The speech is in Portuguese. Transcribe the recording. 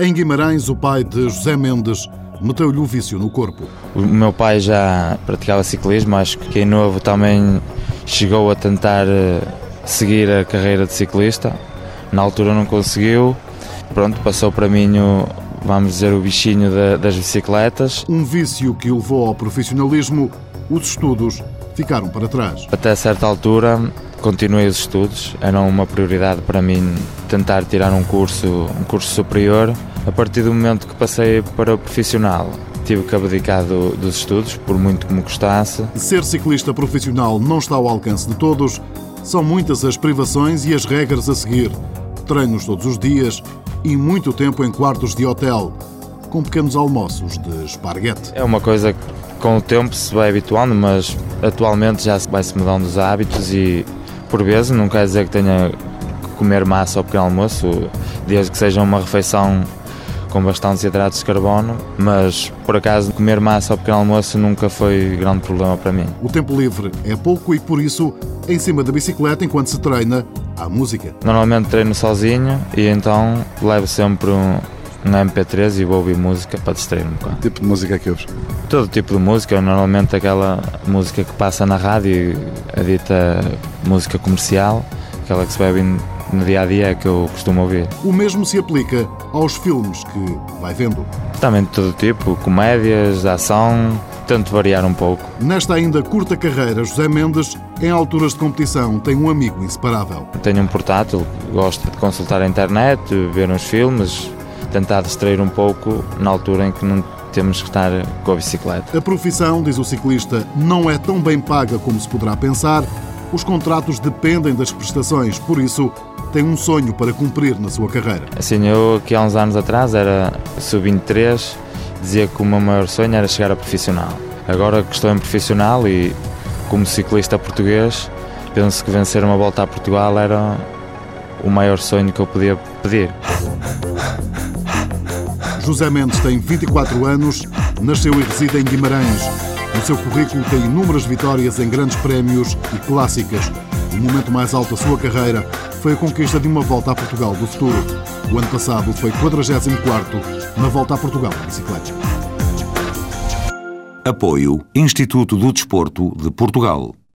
Em Guimarães, o pai de José Mendes meteu-lhe o vício no corpo. O meu pai já praticava ciclismo, acho que em novo também chegou a tentar eh, seguir a carreira de ciclista. Na altura não conseguiu. Pronto, passou para mim o, vamos dizer, o bichinho das bicicletas. Um vício que o levou ao profissionalismo, os estudos ficaram para trás. Até certa altura continuei os estudos, era uma prioridade para mim tentar tirar um curso, um curso superior. A partir do momento que passei para o profissional, tive que abdicar do, dos estudos, por muito que me custasse. Ser ciclista profissional não está ao alcance de todos. São muitas as privações e as regras a seguir. Treinos todos os dias e muito tempo em quartos de hotel, com pequenos almoços de esparguete. É uma coisa que com o tempo se vai habituando, mas atualmente já vai-se mudando os hábitos e por vezes, não quer dizer que tenha que comer massa ao pequeno almoço, desde que seja uma refeição com bastantes hidratos de carbono, mas por acaso comer massa ao pequeno almoço nunca foi grande problema para mim. O tempo livre é pouco e por isso, em cima da bicicleta, enquanto se treina, há música. Normalmente treino sozinho e então levo sempre um, um MP3 e vou ouvir música para distrair um bocado. Que tipo de música é que ouves? Todo tipo de música, normalmente aquela música que passa na rádio, a dita música comercial, aquela que se bebe no dia a dia é que eu costumo ouvir. O mesmo se aplica aos filmes que vai vendo. Também de todo tipo, comédias, ação, tento variar um pouco. Nesta ainda curta carreira, José Mendes, em alturas de competição, tem um amigo inseparável. Tenho um portátil, gosto de consultar a internet, ver uns filmes, tentar distrair um pouco na altura em que não temos que estar com a bicicleta. A profissão, diz o ciclista, não é tão bem paga como se poderá pensar. Os contratos dependem das prestações, por isso tem um sonho para cumprir na sua carreira. Assim, eu aqui há uns anos atrás era sub-23, dizia que o meu maior sonho era chegar a profissional. Agora que estou em profissional e como ciclista português, penso que vencer uma volta a Portugal era o maior sonho que eu podia pedir. José Mendes tem 24 anos, nasceu e reside em Guimarães. No seu currículo tem inúmeras vitórias em grandes prémios e clássicas. O momento mais alto da sua carreira foi a conquista de uma volta a Portugal do futuro. O ano passado foi 44 na volta a Portugal de bicicleta. Apoio Instituto do Desporto de Portugal.